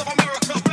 of America.